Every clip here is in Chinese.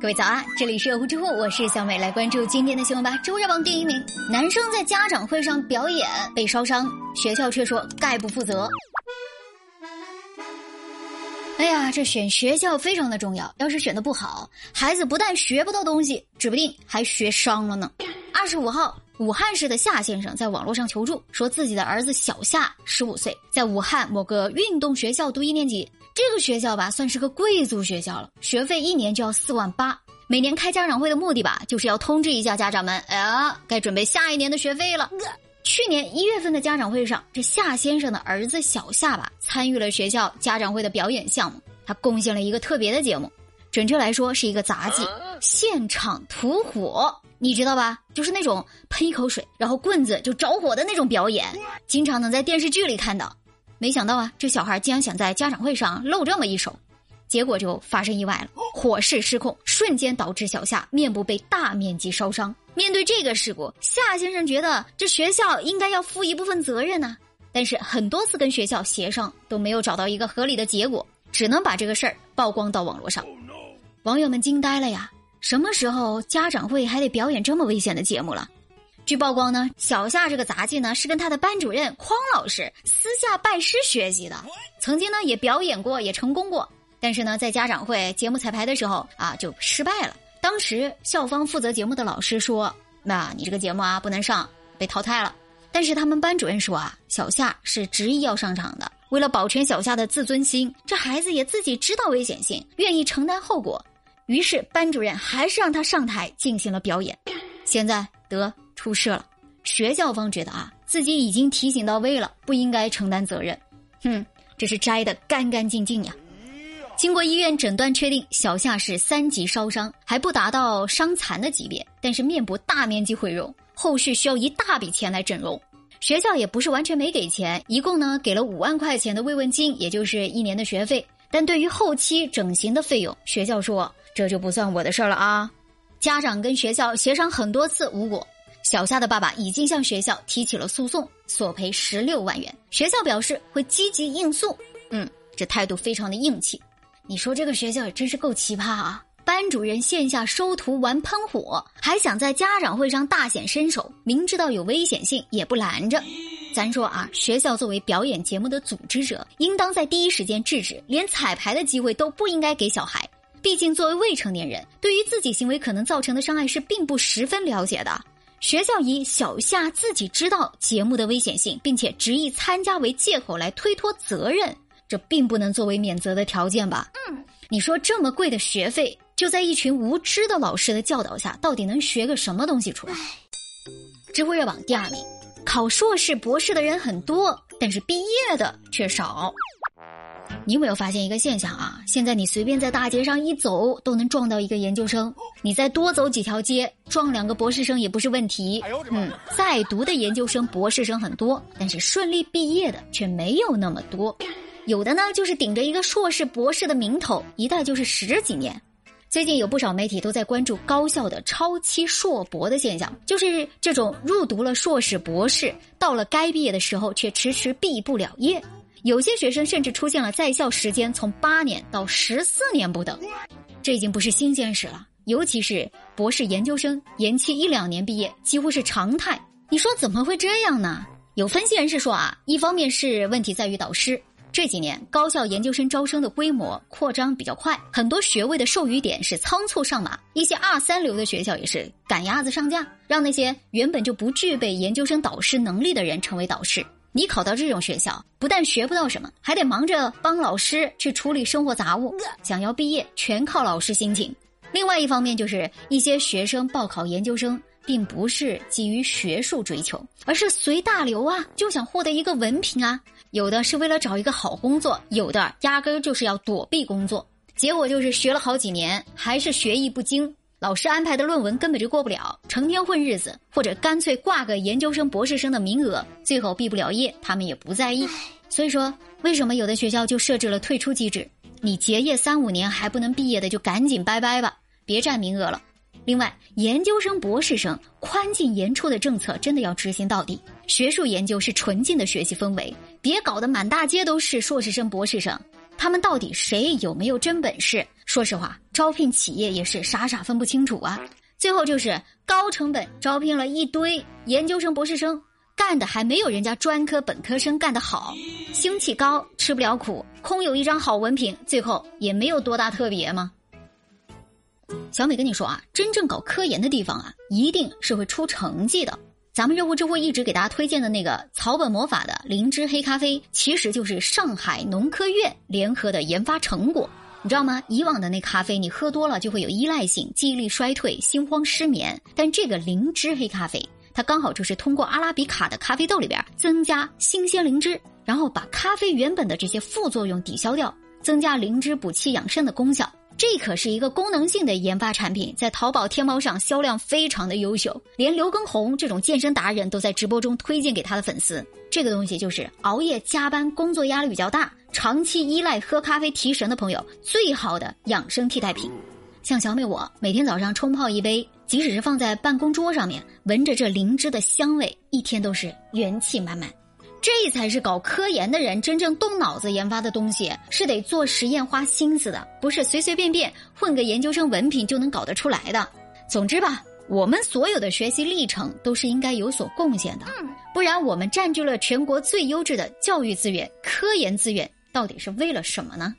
各位早安，这里是呼知乎，我是小美，来关注今天的新闻吧。周日榜第一名，男生在家长会上表演被烧伤，学校却说概不负责。哎呀，这选学校非常的重要，要是选的不好，孩子不但学不到东西，指不定还学伤了呢。二十五号，武汉市的夏先生在网络上求助，说自己的儿子小夏十五岁，在武汉某个运动学校读一年级。这个学校吧，算是个贵族学校了，学费一年就要四万八。每年开家长会的目的吧，就是要通知一下家长们，哎呀，该准备下一年的学费了。去年一月份的家长会上，这夏先生的儿子小夏吧，参与了学校家长会的表演项目，他贡献了一个特别的节目，准确来说是一个杂技——现场吐火，你知道吧？就是那种喷一口水，然后棍子就着火的那种表演，经常能在电视剧里看到。没想到啊，这小孩竟然想在家长会上露这么一手，结果就发生意外了，火势失控，瞬间导致小夏面部被大面积烧伤。面对这个事故，夏先生觉得这学校应该要负一部分责任呢。但是很多次跟学校协商都没有找到一个合理的结果，只能把这个事儿曝光到网络上。网友们惊呆了呀！什么时候家长会还得表演这么危险的节目了？据曝光呢，小夏这个杂技呢是跟他的班主任匡老师私下拜师学习的，曾经呢也表演过，也成功过。但是呢，在家长会节目彩排的时候啊，就失败了。当时校方负责节目的老师说：“那你这个节目啊不能上，被淘汰了。”但是他们班主任说啊，小夏是执意要上场的，为了保全小夏的自尊心，这孩子也自己知道危险性，愿意承担后果，于是班主任还是让他上台进行了表演。现在得。出事了，学校方觉得啊，自己已经提醒到位了，不应该承担责任。哼，这是摘的干干净净呀。经过医院诊断确定，小夏是三级烧伤，还不达到伤残的级别，但是面部大面积毁容，后续需要一大笔钱来整容。学校也不是完全没给钱，一共呢给了五万块钱的慰问金，也就是一年的学费。但对于后期整形的费用，学校说这就不算我的事儿了啊。家长跟学校协商很多次无果。小夏的爸爸已经向学校提起了诉讼，索赔十六万元。学校表示会积极应诉。嗯，这态度非常的硬气。你说这个学校也真是够奇葩啊！班主任线下收徒玩喷火，还想在家长会上大显身手，明知道有危险性也不拦着。咱说啊，学校作为表演节目的组织者，应当在第一时间制止，连彩排的机会都不应该给小孩。毕竟作为未成年人，对于自己行为可能造成的伤害是并不十分了解的。学校以小夏自己知道节目的危险性，并且执意参加为借口来推脱责任，这并不能作为免责的条件吧？嗯，你说这么贵的学费，就在一群无知的老师的教导下，到底能学个什么东西出来？知乎热榜第二名，考硕士、博士的人很多，但是毕业的却少。你有没有发现一个现象啊？现在你随便在大街上一走，都能撞到一个研究生。你再多走几条街，撞两个博士生也不是问题。嗯，在读的研究生、博士生很多，但是顺利毕业的却没有那么多。有的呢，就是顶着一个硕士、博士的名头，一待就是十几年。最近有不少媒体都在关注高校的超期硕博的现象，就是这种入读了硕士、博士，到了该毕业的时候却迟迟毕不了业。有些学生甚至出现了在校时间从八年到十四年不等，这已经不是新鲜事了。尤其是博士研究生延期一两年毕业，几乎是常态。你说怎么会这样呢？有分析人士说啊，一方面是问题在于导师，这几年高校研究生招生的规模扩张比较快，很多学位的授予点是仓促上马，一些二三流的学校也是赶鸭子上架，让那些原本就不具备研究生导师能力的人成为导师。你考到这种学校，不但学不到什么，还得忙着帮老师去处理生活杂物。想要毕业，全靠老师心情。另外一方面，就是一些学生报考研究生，并不是基于学术追求，而是随大流啊，就想获得一个文凭啊。有的是为了找一个好工作，有的压根就是要躲避工作。结果就是学了好几年，还是学艺不精。老师安排的论文根本就过不了，成天混日子，或者干脆挂个研究生、博士生的名额，最后毕不了业，他们也不在意。所以说，为什么有的学校就设置了退出机制？你结业三五年还不能毕业的，就赶紧拜拜吧，别占名额了。另外，研究生、博士生宽进严出的政策真的要执行到底。学术研究是纯净的学习氛围，别搞得满大街都是硕士生、博士生。他们到底谁有没有真本事？说实话，招聘企业也是傻傻分不清楚啊。最后就是高成本招聘了一堆研究生、博士生，干的还没有人家专科、本科生干得好，兴气高，吃不了苦，空有一张好文凭，最后也没有多大特别吗？小美跟你说啊，真正搞科研的地方啊，一定是会出成绩的。咱们热乎知乎一直给大家推荐的那个草本魔法的灵芝黑咖啡，其实就是上海农科院联合的研发成果。你知道吗？以往的那咖啡，你喝多了就会有依赖性、记忆力衰退、心慌失眠。但这个灵芝黑咖啡，它刚好就是通过阿拉比卡的咖啡豆里边增加新鲜灵芝，然后把咖啡原本的这些副作用抵消掉，增加灵芝补气养肾的功效。这可是一个功能性的研发产品，在淘宝、天猫上销量非常的优秀，连刘畊宏这种健身达人都在直播中推荐给他的粉丝。这个东西就是熬夜加班、工作压力比较大、长期依赖喝咖啡提神的朋友最好的养生替代品。像小美我每天早上冲泡一杯，即使是放在办公桌上面，闻着这灵芝的香味，一天都是元气满满。这才是搞科研的人真正动脑子研发的东西，是得做实验花心思的，不是随随便便混个研究生文凭就能搞得出来的。总之吧，我们所有的学习历程都是应该有所贡献的，不然我们占据了全国最优质的教育资源、科研资源，到底是为了什么呢？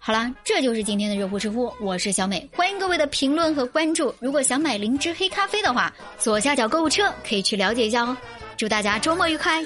好啦，这就是今天的热乎知乎，我是小美，欢迎各位的评论和关注。如果想买灵芝黑咖啡的话，左下角购物车可以去了解一下哦。祝大家周末愉快！